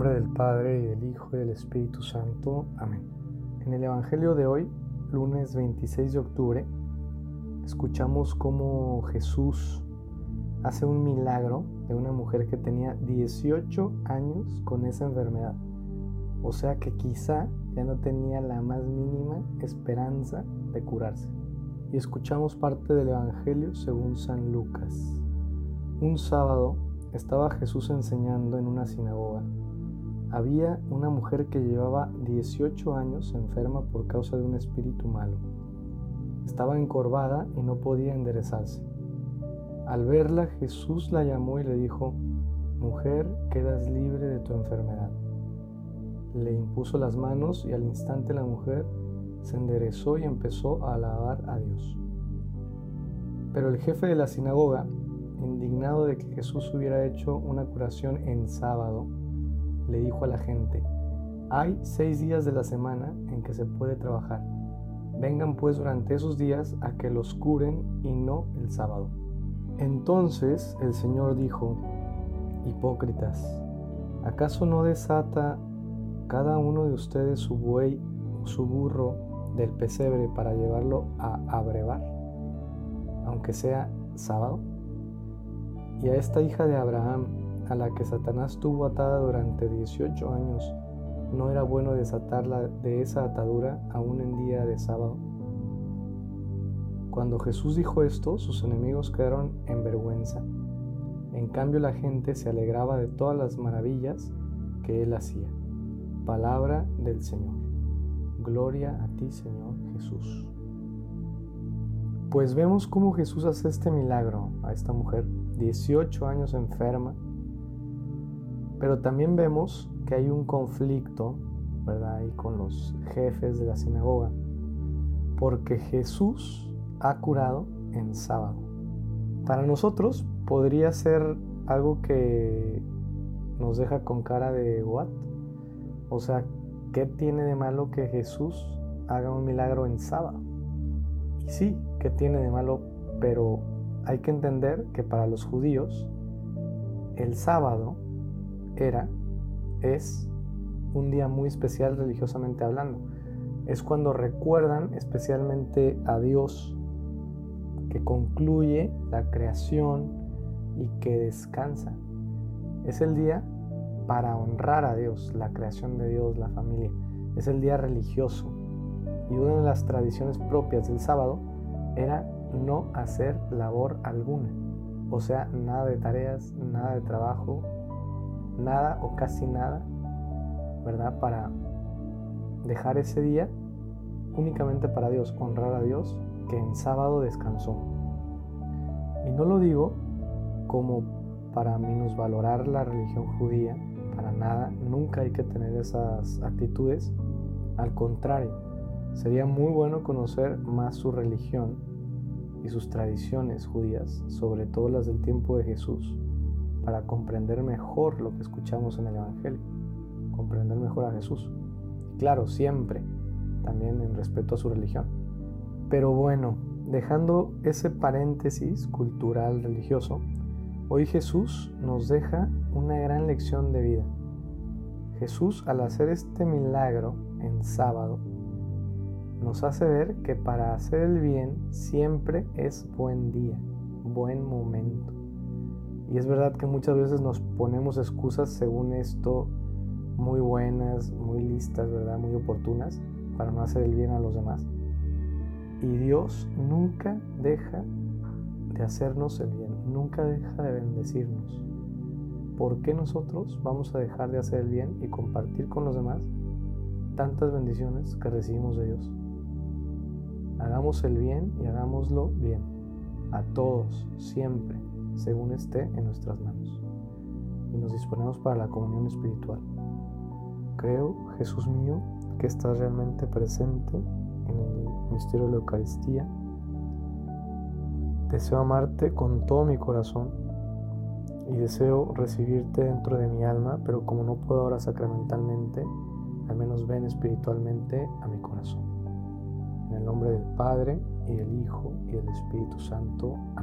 nombre del Padre y del Hijo y del Espíritu Santo. Amén. En el Evangelio de hoy, lunes 26 de octubre, escuchamos cómo Jesús hace un milagro de una mujer que tenía 18 años con esa enfermedad. O sea que quizá ya no tenía la más mínima esperanza de curarse. Y escuchamos parte del Evangelio según San Lucas. Un sábado estaba Jesús enseñando en una sinagoga. Había una mujer que llevaba 18 años enferma por causa de un espíritu malo. Estaba encorvada y no podía enderezarse. Al verla, Jesús la llamó y le dijo, Mujer, quedas libre de tu enfermedad. Le impuso las manos y al instante la mujer se enderezó y empezó a alabar a Dios. Pero el jefe de la sinagoga, indignado de que Jesús hubiera hecho una curación en sábado, le dijo a la gente, hay seis días de la semana en que se puede trabajar. Vengan pues durante esos días a que los curen y no el sábado. Entonces el Señor dijo, Hipócritas, ¿acaso no desata cada uno de ustedes su buey o su burro del pesebre para llevarlo a abrevar, aunque sea sábado? Y a esta hija de Abraham, a la que Satanás tuvo atada durante 18 años, ¿no era bueno desatarla de esa atadura aún en día de sábado? Cuando Jesús dijo esto, sus enemigos quedaron en vergüenza. En cambio la gente se alegraba de todas las maravillas que él hacía. Palabra del Señor. Gloria a ti, Señor Jesús. Pues vemos cómo Jesús hace este milagro a esta mujer 18 años enferma, pero también vemos que hay un conflicto, ¿verdad? Ahí con los jefes de la sinagoga, porque Jesús ha curado en sábado. Para nosotros podría ser algo que nos deja con cara de what? O sea, ¿qué tiene de malo que Jesús haga un milagro en sábado? Y sí, ¿qué tiene de malo? Pero hay que entender que para los judíos el sábado era, es un día muy especial religiosamente hablando. Es cuando recuerdan especialmente a Dios que concluye la creación y que descansa. Es el día para honrar a Dios, la creación de Dios, la familia. Es el día religioso. Y una de las tradiciones propias del sábado era no hacer labor alguna. O sea, nada de tareas, nada de trabajo, nada o casi nada, ¿verdad? Para dejar ese día únicamente para Dios, honrar a Dios que en sábado descansó. Y no lo digo como para minusvalorar la religión judía, para nada, nunca hay que tener esas actitudes, al contrario, sería muy bueno conocer más su religión y sus tradiciones judías, sobre todo las del tiempo de Jesús, para comprender mejor lo que escuchamos en el Evangelio, comprender mejor a Jesús. Claro, siempre, también en respeto a su religión. Pero bueno, dejando ese paréntesis cultural religioso, hoy Jesús nos deja una gran lección de vida. Jesús al hacer este milagro en sábado, nos hace ver que para hacer el bien siempre es buen día, buen momento. Y es verdad que muchas veces nos ponemos excusas según esto muy buenas, muy listas, ¿verdad? Muy oportunas para no hacer el bien a los demás. Y Dios nunca deja de hacernos el bien, nunca deja de bendecirnos. ¿Por qué nosotros vamos a dejar de hacer el bien y compartir con los demás tantas bendiciones que recibimos de Dios? Hagamos el bien y hagámoslo bien, a todos, siempre, según esté en nuestras manos. Y nos disponemos para la comunión espiritual. Creo, Jesús mío, que estás realmente presente en el misterio de la Eucaristía. Deseo amarte con todo mi corazón y deseo recibirte dentro de mi alma, pero como no puedo ahora sacramentalmente, al menos ven espiritualmente a mi corazón. En el nombre del Padre, y del Hijo, y del Espíritu Santo. Amén.